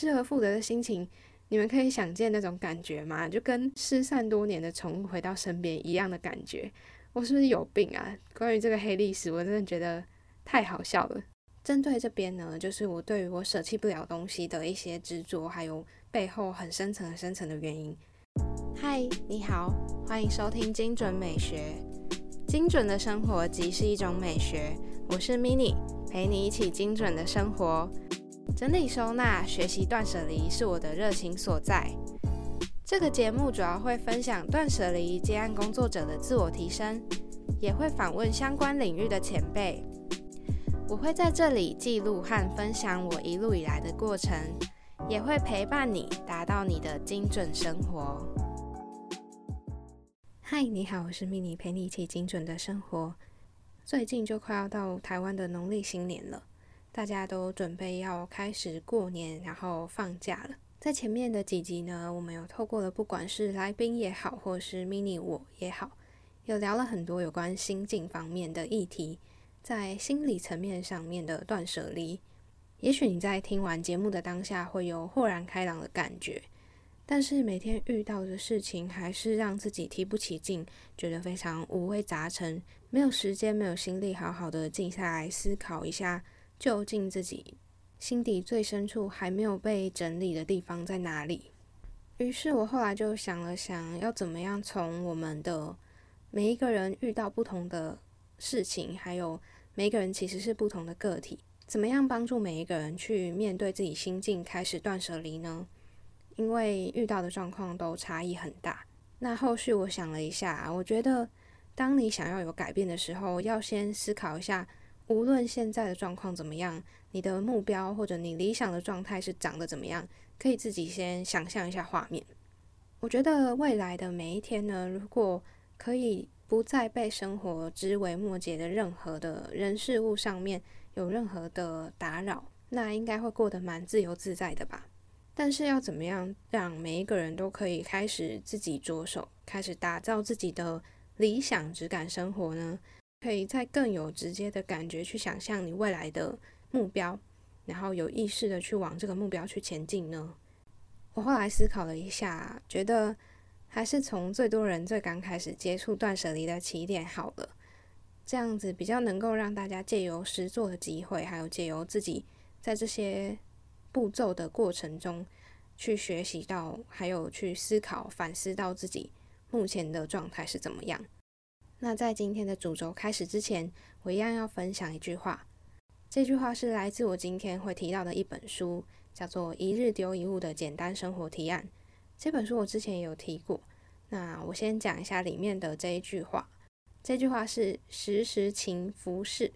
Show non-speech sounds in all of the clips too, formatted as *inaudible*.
失而复得的心情，你们可以想见那种感觉吗？就跟失散多年的宠物回到身边一样的感觉。我是不是有病啊？关于这个黑历史，我真的觉得太好笑了。针对这边呢，就是我对于我舍弃不了东西的一些执着，还有背后很深层、很深层的原因。嗨，你好，欢迎收听精准美学。精准的生活即是一种美学。我是 Mini，陪你一起精准的生活。整理收纳、学习断舍离是我的热情所在。这个节目主要会分享断舍离接案工作者的自我提升，也会访问相关领域的前辈。我会在这里记录和分享我一路以来的过程，也会陪伴你达到你的精准生活。嗨，你好，我是 mini，陪你一起精准的生活。最近就快要到台湾的农历新年了，大家都准备要开始过年，然后放假了。在前面的几集呢，我们有透过了不管是来宾也好，或是 mini 我也好，有聊了很多有关心境方面的议题，在心理层面上面的断舍离。也许你在听完节目的当下会有豁然开朗的感觉，但是每天遇到的事情还是让自己提不起劲，觉得非常五味杂陈，没有时间，没有心力，好好的静下来思考一下，究竟自己。心底最深处还没有被整理的地方在哪里？于是我后来就想了想，要怎么样从我们的每一个人遇到不同的事情，还有每一个人其实是不同的个体，怎么样帮助每一个人去面对自己心境，开始断舍离呢？因为遇到的状况都差异很大。那后续我想了一下，我觉得当你想要有改变的时候，要先思考一下。无论现在的状况怎么样，你的目标或者你理想的状态是长得怎么样，可以自己先想象一下画面。我觉得未来的每一天呢，如果可以不再被生活枝微末节的任何的人事物上面有任何的打扰，那应该会过得蛮自由自在的吧。但是要怎么样让每一个人都可以开始自己着手，开始打造自己的理想质感生活呢？可以再更有直接的感觉去想象你未来的目标，然后有意识的去往这个目标去前进呢？我后来思考了一下，觉得还是从最多人最刚开始接触断舍离的起点好了，这样子比较能够让大家借由实做的机会，还有借由自己在这些步骤的过程中去学习到，还有去思考反思到自己目前的状态是怎么样。那在今天的主轴开始之前，我一样要分享一句话。这句话是来自我今天会提到的一本书，叫做《一日丢一物的简单生活提案》。这本书我之前也有提过。那我先讲一下里面的这一句话。这句话是“时时勤拂拭”，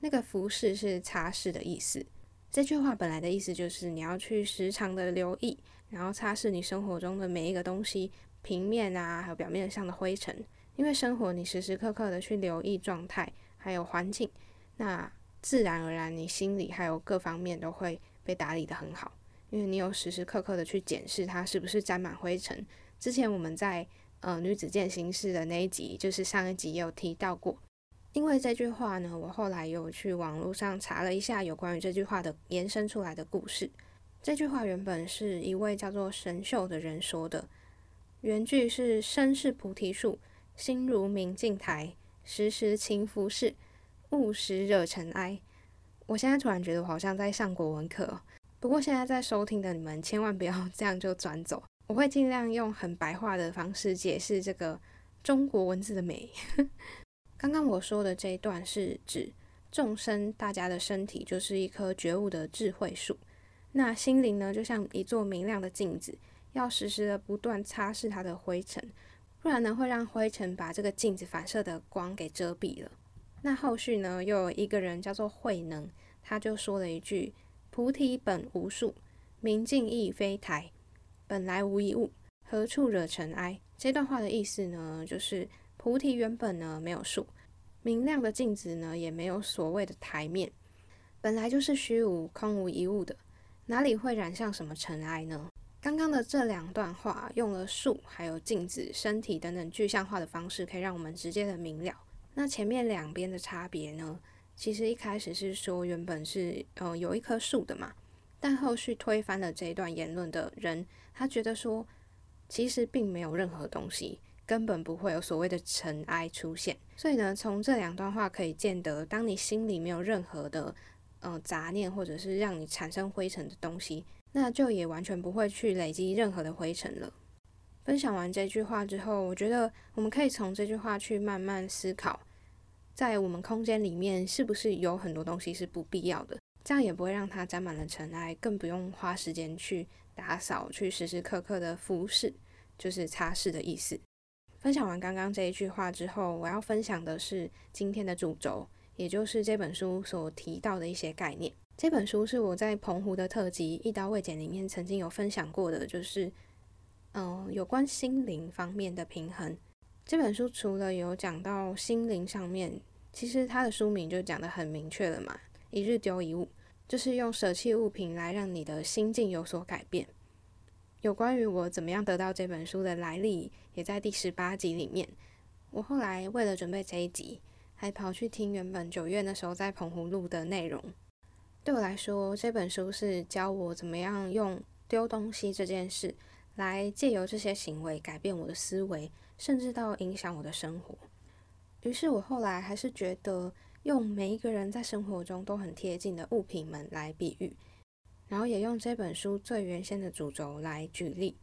那个“拂拭”是擦拭的意思。这句话本来的意思就是你要去时常的留意，然后擦拭你生活中的每一个东西，平面啊，还有表面上的灰尘。因为生活，你时时刻刻的去留意状态，还有环境，那自然而然，你心里还有各方面都会被打理的很好。因为你有时时刻刻的去检视它是不是沾满灰尘。之前我们在呃女子健心室的那一集，就是上一集也有提到过。因为这句话呢，我后来有去网络上查了一下有关于这句话的延伸出来的故事。这句话原本是一位叫做神秀的人说的，原句是“身是菩提树”。心如明镜台，时时勤拂拭，勿使惹尘埃。我现在突然觉得我好像在上国文课，不过现在在收听的你们千万不要 *laughs* 这样就转走，我会尽量用很白话的方式解释这个中国文字的美。*laughs* 刚刚我说的这一段是指众生，大家的身体就是一棵觉悟的智慧树，那心灵呢，就像一座明亮的镜子，要时时的不断擦拭它的灰尘。不然呢，会让灰尘把这个镜子反射的光给遮蔽了。那后续呢，又有一个人叫做慧能，他就说了一句：“菩提本无树，明镜亦非台，本来无一物，何处惹尘埃？”这段话的意思呢，就是菩提原本呢没有树，明亮的镜子呢也没有所谓的台面，本来就是虚无空无一物的，哪里会染上什么尘埃呢？刚刚的这两段话用了树、还有镜子、身体等等具象化的方式，可以让我们直接的明了。那前面两边的差别呢？其实一开始是说原本是呃有一棵树的嘛，但后续推翻了这一段言论的人，他觉得说，其实并没有任何东西，根本不会有所谓的尘埃出现。所以呢，从这两段话可以见得，当你心里没有任何的呃杂念，或者是让你产生灰尘的东西，那就也完全不会去累积任何的灰尘了。分享完这句话之后，我觉得我们可以从这句话去慢慢思考，在我们空间里面是不是有很多东西是不必要的。这样也不会让它沾满了尘埃，更不用花时间去打扫，去时时刻刻的服侍，就是擦拭的意思。分享完刚刚这一句话之后，我要分享的是今天的主轴，也就是这本书所提到的一些概念。这本书是我在澎湖的特辑《一刀未剪》里面曾经有分享过的，就是嗯，有关心灵方面的平衡。这本书除了有讲到心灵上面，其实它的书名就讲得很明确了嘛。一日丢一物，就是用舍弃物品来让你的心境有所改变。有关于我怎么样得到这本书的来历，也在第十八集里面。我后来为了准备这一集，还跑去听原本九月那时候在澎湖录的内容。对我来说，这本书是教我怎么样用丢东西这件事，来借由这些行为改变我的思维，甚至到影响我的生活。于是我后来还是觉得。用每一个人在生活中都很贴近的物品们来比喻，然后也用这本书最原先的主轴来举例，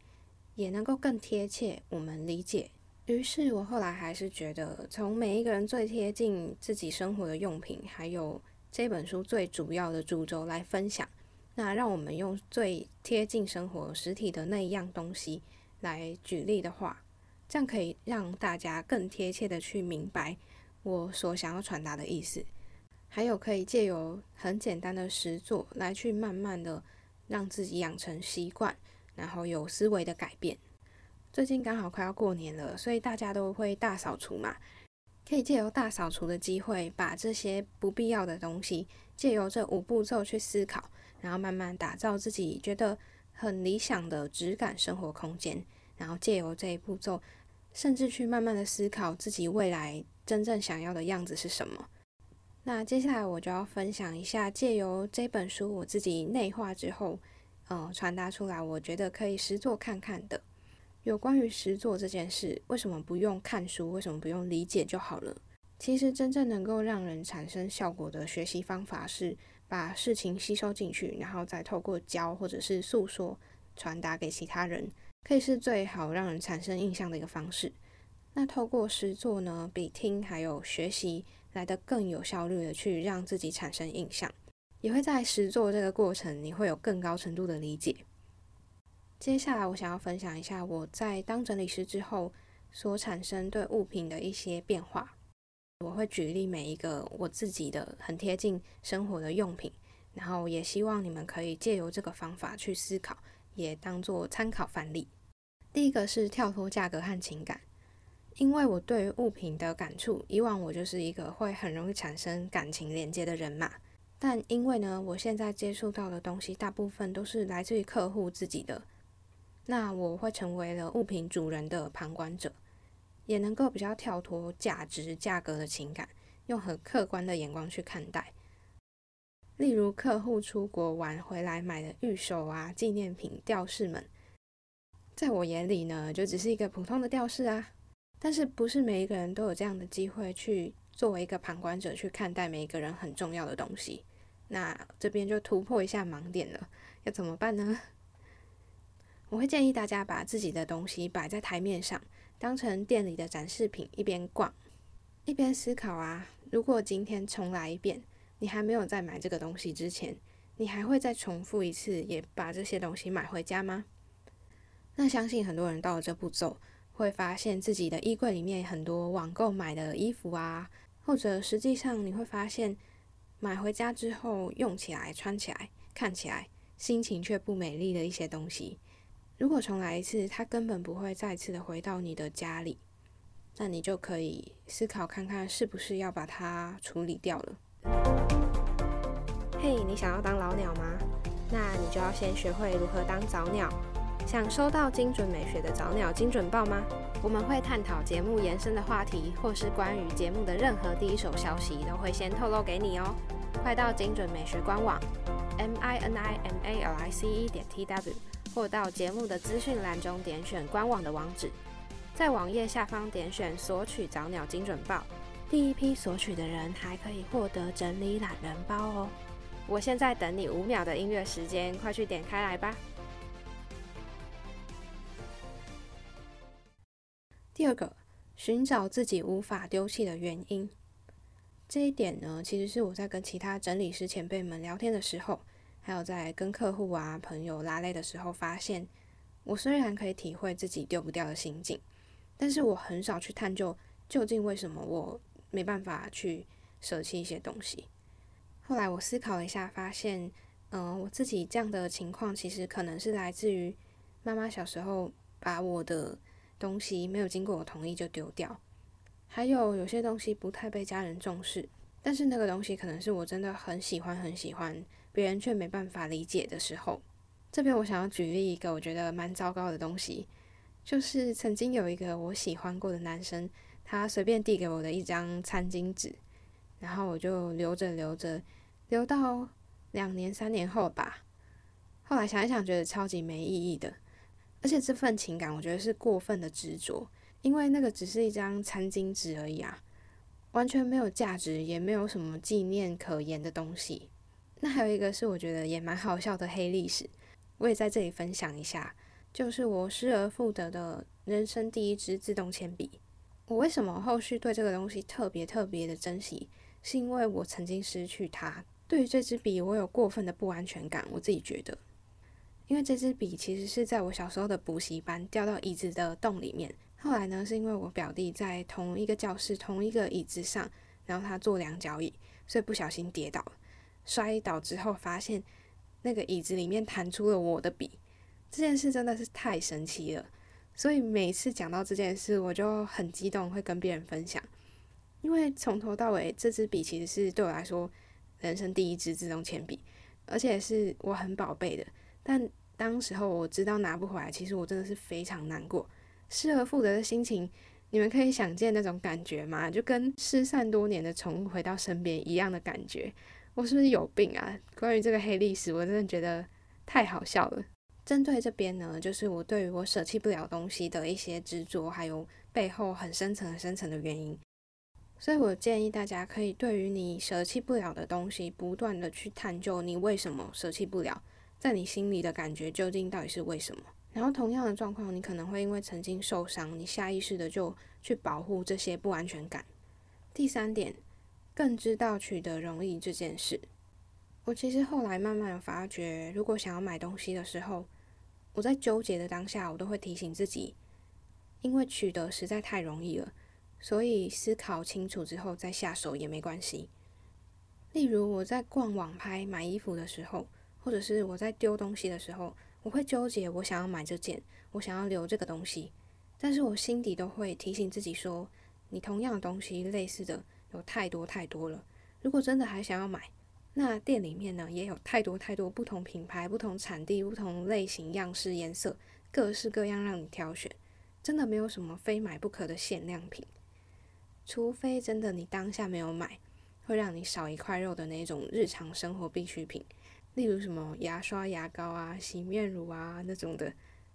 也能够更贴切我们理解。于是我后来还是觉得，从每一个人最贴近自己生活的用品，还有这本书最主要的主轴来分享，那让我们用最贴近生活实体的那一样东西来举例的话，这样可以让大家更贴切的去明白。我所想要传达的意思，还有可以借由很简单的实作来去慢慢的让自己养成习惯，然后有思维的改变。最近刚好快要过年了，所以大家都会大扫除嘛，可以借由大扫除的机会，把这些不必要的东西，借由这五步骤去思考，然后慢慢打造自己觉得很理想的质感生活空间，然后借由这一步骤，甚至去慢慢的思考自己未来。真正想要的样子是什么？那接下来我就要分享一下，借由这本书我自己内化之后，嗯，传达出来，我觉得可以实做看看的。有关于实做这件事，为什么不用看书？为什么不用理解就好了？其实真正能够让人产生效果的学习方法，是把事情吸收进去，然后再透过教或者是诉说传达给其他人，可以是最好让人产生印象的一个方式。那透过实作呢，比听还有学习来的更有效率的去让自己产生印象，也会在实作这个过程，你会有更高程度的理解。接下来我想要分享一下我在当整理师之后所产生对物品的一些变化。我会举例每一个我自己的很贴近生活的用品，然后也希望你们可以借由这个方法去思考，也当做参考范例。第一个是跳脱价格和情感。因为我对于物品的感触，以往我就是一个会很容易产生感情连接的人嘛。但因为呢，我现在接触到的东西大部分都是来自于客户自己的，那我会成为了物品主人的旁观者，也能够比较跳脱价值、价格的情感，用很客观的眼光去看待。例如客户出国玩回来买的玉手啊、纪念品、吊饰们，在我眼里呢，就只是一个普通的吊饰啊。但是不是每一个人都有这样的机会去作为一个旁观者去看待每一个人很重要的东西？那这边就突破一下盲点了，要怎么办呢？我会建议大家把自己的东西摆在台面上，当成店里的展示品，一边逛一边思考啊。如果今天重来一遍，你还没有在买这个东西之前，你还会再重复一次，也把这些东西买回家吗？那相信很多人到了这步骤。会发现自己的衣柜里面很多网购买的衣服啊，或者实际上你会发现买回家之后用起来、穿起来、看起来心情却不美丽的一些东西。如果重来一次，它根本不会再次的回到你的家里，那你就可以思考看看是不是要把它处理掉了。嘿，你想要当老鸟吗？那你就要先学会如何当早鸟。想收到精准美学的早鸟精准报吗？我们会探讨节目延伸的话题，或是关于节目的任何第一手消息，都会先透露给你哦。快到精准美学官网 m i n i m a l i c e 点 t w，或到节目的资讯栏中点选官网的网址，在网页下方点选索取早鸟精准报，第一批索取的人还可以获得整理懒人包哦。我现在等你五秒的音乐时间，快去点开来吧。第二个，寻找自己无法丢弃的原因。这一点呢，其实是我在跟其他整理师前辈们聊天的时候，还有在跟客户啊、朋友拉累的时候，发现我虽然可以体会自己丢不掉的心境，但是我很少去探究究竟为什么我没办法去舍弃一些东西。后来我思考了一下，发现，嗯，我自己这样的情况，其实可能是来自于妈妈小时候把我的东西没有经过我同意就丢掉。还有有些东西不太被家人重视，但是那个东西可能是我真的很喜欢很喜欢，别人却没办法理解的时候。这边我想要举例一个我觉得蛮糟糕的东西，就是曾经有一个我喜欢过的男生，他随便递给我的一张餐巾纸，然后我就留着留着，留到两年三年后吧。后来想一想，觉得超级没意义的，而且这份情感我觉得是过分的执着。因为那个只是一张餐巾纸而已啊，完全没有价值，也没有什么纪念可言的东西。那还有一个是我觉得也蛮好笑的黑历史，我也在这里分享一下，就是我失而复得的人生第一支自动铅笔。我为什么后续对这个东西特别特别的珍惜？是因为我曾经失去它，对于这支笔我有过分的不安全感，我自己觉得。因为这支笔其实是在我小时候的补习班掉到椅子的洞里面。后来呢，是因为我表弟在同一个教室、同一个椅子上，然后他坐两脚椅，所以不小心跌倒了。摔倒之后，发现那个椅子里面弹出了我的笔。这件事真的是太神奇了，所以每次讲到这件事，我就很激动，会跟别人分享。因为从头到尾，这支笔其实是对我来说人生第一支自动铅笔，而且是我很宝贝的。但当时候我知道拿不回来，其实我真的是非常难过。失而复得的心情，你们可以想见那种感觉吗？就跟失散多年的宠物回到身边一样的感觉。我是不是有病啊？关于这个黑历史，我真的觉得太好笑了。针对这边呢，就是我对于我舍弃不了东西的一些执着，还有背后很深层、很深层的原因。所以我建议大家可以对于你舍弃不了的东西，不断的去探究你为什么舍弃不了，在你心里的感觉究竟到底是为什么。然后同样的状况，你可能会因为曾经受伤，你下意识的就去保护这些不安全感。第三点，更知道取得容易这件事。我其实后来慢慢发觉，如果想要买东西的时候，我在纠结的当下，我都会提醒自己，因为取得实在太容易了，所以思考清楚之后再下手也没关系。例如我在逛网拍买衣服的时候，或者是我在丢东西的时候。我会纠结，我想要买这件，我想要留这个东西，但是我心底都会提醒自己说，你同样的东西，类似的有太多太多了。如果真的还想要买，那店里面呢也有太多太多不同品牌、不同产地、不同类型、样式、颜色，各式各样让你挑选，真的没有什么非买不可的限量品，除非真的你当下没有买，会让你少一块肉的那种日常生活必需品。例如什么牙刷、牙膏啊、洗面乳啊那种的，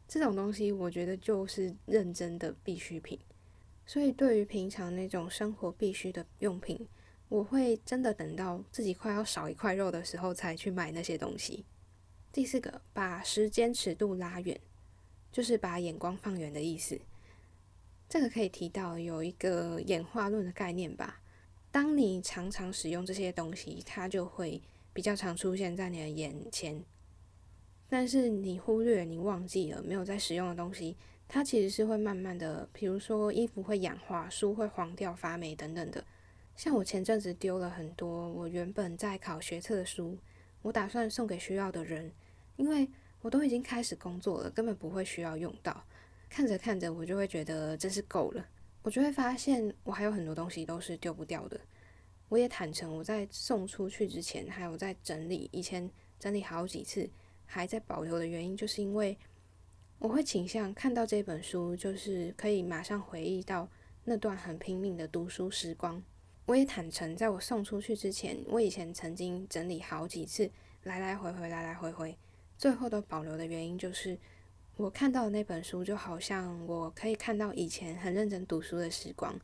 这种东西我觉得就是认真的必需品。所以对于平常那种生活必需的用品，我会真的等到自己快要少一块肉的时候才去买那些东西。第四个，把时间尺度拉远，就是把眼光放远的意思。这个可以提到有一个演化论的概念吧。当你常常使用这些东西，它就会。比较常出现在你的眼前，但是你忽略、你忘记了没有在使用的东西，它其实是会慢慢的，比如说衣服会氧化、书会黄掉、发霉等等的。像我前阵子丢了很多我原本在考学测的书，我打算送给需要的人，因为我都已经开始工作了，根本不会需要用到。看着看着，我就会觉得真是够了，我就会发现我还有很多东西都是丢不掉的。我也坦诚，我在送出去之前，还有在整理，以前整理好几次，还在保留的原因，就是因为我会倾向看到这本书，就是可以马上回忆到那段很拼命的读书时光。我也坦诚，在我送出去之前，我以前曾经整理好几次，来来回回，来来回回，最后都保留的原因就是，我看到的那本书就好像我可以看到以前很认真读书的时光，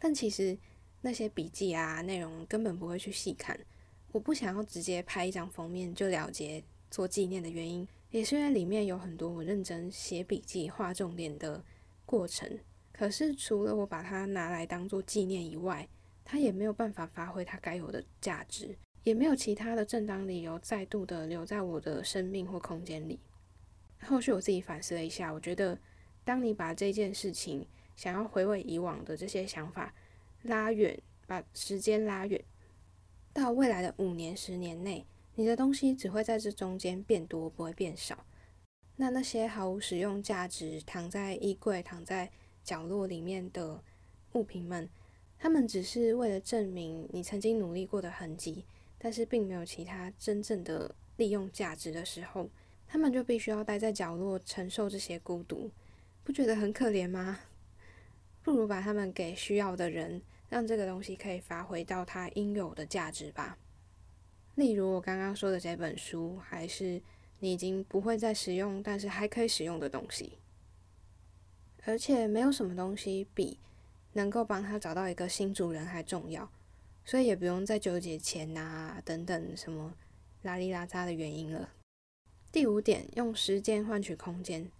但其实那些笔记啊内容根本不会去细看，我不想要直接拍一张封面就了结做纪念的原因，也是因为里面有很多我认真写笔记、画重点的过程。可是除了我把它拿来当做纪念以外，它也没有办法发挥它该有的价值。也没有其他的正当理由再度的留在我的生命或空间里。后续我自己反思了一下，我觉得，当你把这件事情想要回味以往的这些想法拉远，把时间拉远到未来的五年、十年内，你的东西只会在这中间变多，不会变少。那那些毫无使用价值、躺在衣柜、躺在角落里面的物品们，他们只是为了证明你曾经努力过的痕迹。但是并没有其他真正的利用价值的时候，他们就必须要待在角落承受这些孤独，不觉得很可怜吗？不如把他们给需要的人，让这个东西可以发挥到它应有的价值吧。例如我刚刚说的这本书，还是你已经不会再使用，但是还可以使用的东西。而且没有什么东西比能够帮他找到一个新主人还重要。所以也不用再纠结钱啊等等什么拉里拉扎的原因了。第五点，用时间换取空间。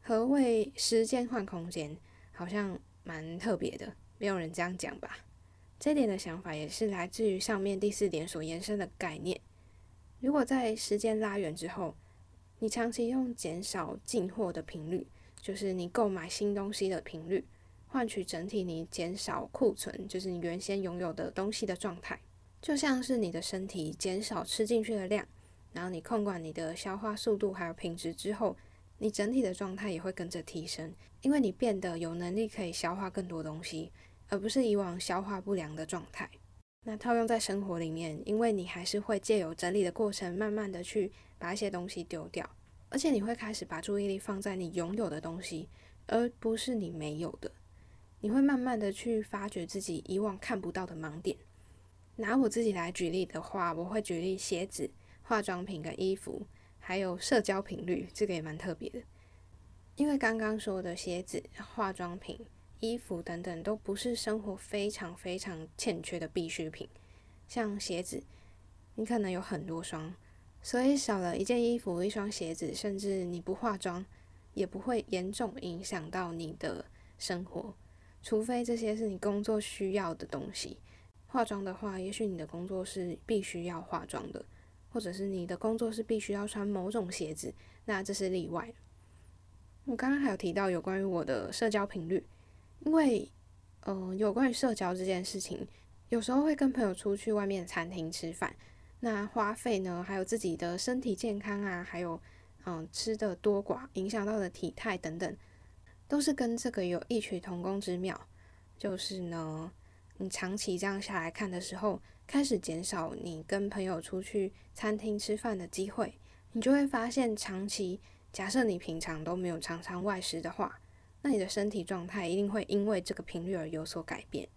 何谓时间换空间？好像蛮特别的，没有人这样讲吧？这点的想法也是来自于上面第四点所延伸的概念。如果在时间拉远之后，你长期用减少进货的频率，就是你购买新东西的频率。换取整体你减少库存，就是你原先拥有的东西的状态，就像是你的身体减少吃进去的量，然后你控管你的消化速度还有品质之后，你整体的状态也会跟着提升，因为你变得有能力可以消化更多东西，而不是以往消化不良的状态。那套用在生活里面，因为你还是会借由整理的过程，慢慢的去把一些东西丢掉，而且你会开始把注意力放在你拥有的东西，而不是你没有的。你会慢慢的去发掘自己以往看不到的盲点。拿我自己来举例的话，我会举例鞋子、化妆品跟衣服，还有社交频率，这个也蛮特别的。因为刚刚说的鞋子、化妆品、衣服等等，都不是生活非常非常欠缺的必需品。像鞋子，你可能有很多双，所以少了一件衣服、一双鞋子，甚至你不化妆，也不会严重影响到你的生活。除非这些是你工作需要的东西，化妆的话，也许你的工作是必须要化妆的，或者是你的工作是必须要穿某种鞋子，那这是例外。我刚刚还有提到有关于我的社交频率，因为，嗯，有关于社交这件事情，有时候会跟朋友出去外面餐厅吃饭，那花费呢，还有自己的身体健康啊，还有，嗯，吃的多寡影响到的体态等等。都是跟这个有异曲同工之妙，就是呢，你长期这样下来看的时候，开始减少你跟朋友出去餐厅吃饭的机会，你就会发现，长期假设你平常都没有常常外食的话，那你的身体状态一定会因为这个频率而有所改变。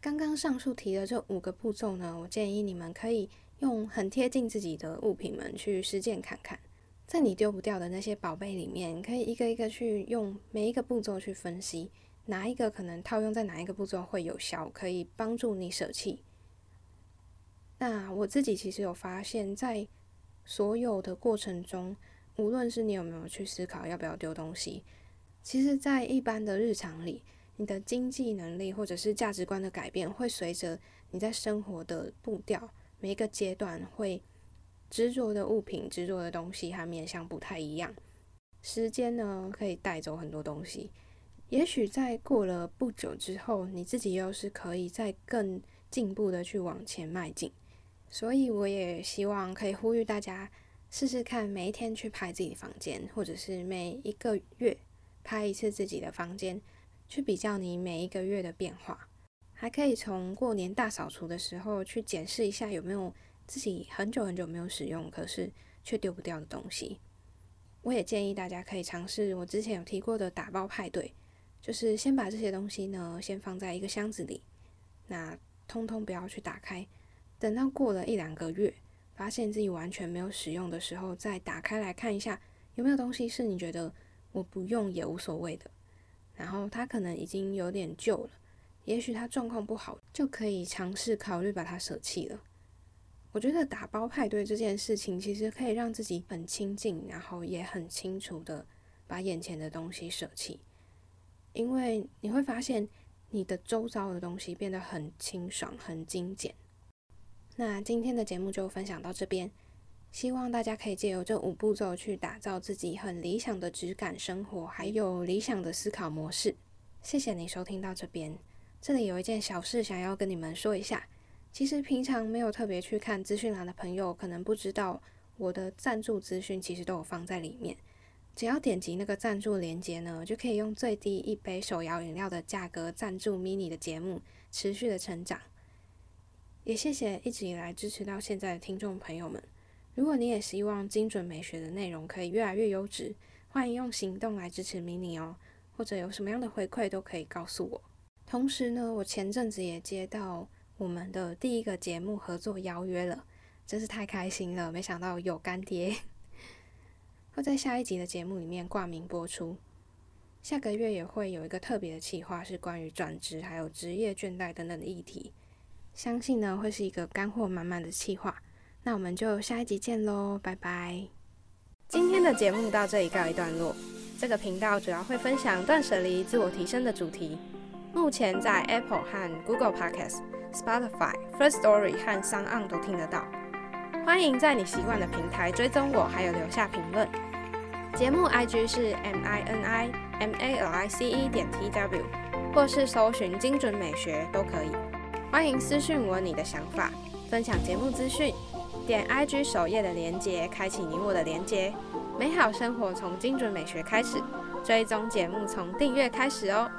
刚刚上述提的这五个步骤呢，我建议你们可以用很贴近自己的物品们去实践看看。在你丢不掉的那些宝贝里面，可以一个一个去用每一个步骤去分析，哪一个可能套用在哪一个步骤会有效，可以帮助你舍弃。那我自己其实有发现，在所有的过程中，无论是你有没有去思考要不要丢东西，其实，在一般的日常里，你的经济能力或者是价值观的改变，会随着你在生活的步调每一个阶段会。执着的物品、执着的东西和面向不太一样。时间呢，可以带走很多东西。也许在过了不久之后，你自己又是可以再更进步的去往前迈进。所以，我也希望可以呼吁大家试试看，每一天去拍自己房间，或者是每一个月拍一次自己的房间，去比较你每一个月的变化。还可以从过年大扫除的时候去检视一下有没有。自己很久很久没有使用，可是却丢不掉的东西，我也建议大家可以尝试我之前有提过的打包派对，就是先把这些东西呢先放在一个箱子里，那通通不要去打开，等到过了一两个月，发现自己完全没有使用的时候，再打开来看一下，有没有东西是你觉得我不用也无所谓的。然后它可能已经有点旧了，也许它状况不好，就可以尝试考虑把它舍弃了。我觉得打包派对这件事情，其实可以让自己很清静，然后也很清楚的把眼前的东西舍弃，因为你会发现你的周遭的东西变得很清爽、很精简。那今天的节目就分享到这边，希望大家可以借由这五步骤去打造自己很理想的质感生活，还有理想的思考模式。谢谢你收听到这边，这里有一件小事想要跟你们说一下。其实平常没有特别去看资讯栏的朋友，可能不知道我的赞助资讯其实都有放在里面。只要点击那个赞助链接呢，就可以用最低一杯手摇饮料的价格赞助 mini 的节目，持续的成长。也谢谢一直以来支持到现在的听众朋友们。如果你也希望精准美学的内容可以越来越优质，欢迎用行动来支持 mini 哦。或者有什么样的回馈都可以告诉我。同时呢，我前阵子也接到我们的第一个节目合作邀约了，真是太开心了！没想到有干爹会在下一集的节目里面挂名播出。下个月也会有一个特别的企划，是关于转职还有职业倦怠等等的议题。相信呢会是一个干货满满的企划，那我们就下一集见喽，拜拜！今天的节目到这里告一段落。这个频道主要会分享断舍离、自我提升的主题，目前在 Apple 和 Google Podcasts、Spotify、First Story 和 s o n 都听得到。欢迎在你习惯的平台追踪我，还有留下评论。节目 IG 是 M I N I M A L I C E 点 T W，或是搜寻精准美学都可以。欢迎私讯我你的想法，分享节目资讯，点 IG 首页的连接，开启你我的连接。美好生活从精准美学开始，追踪节目从订阅开始哦。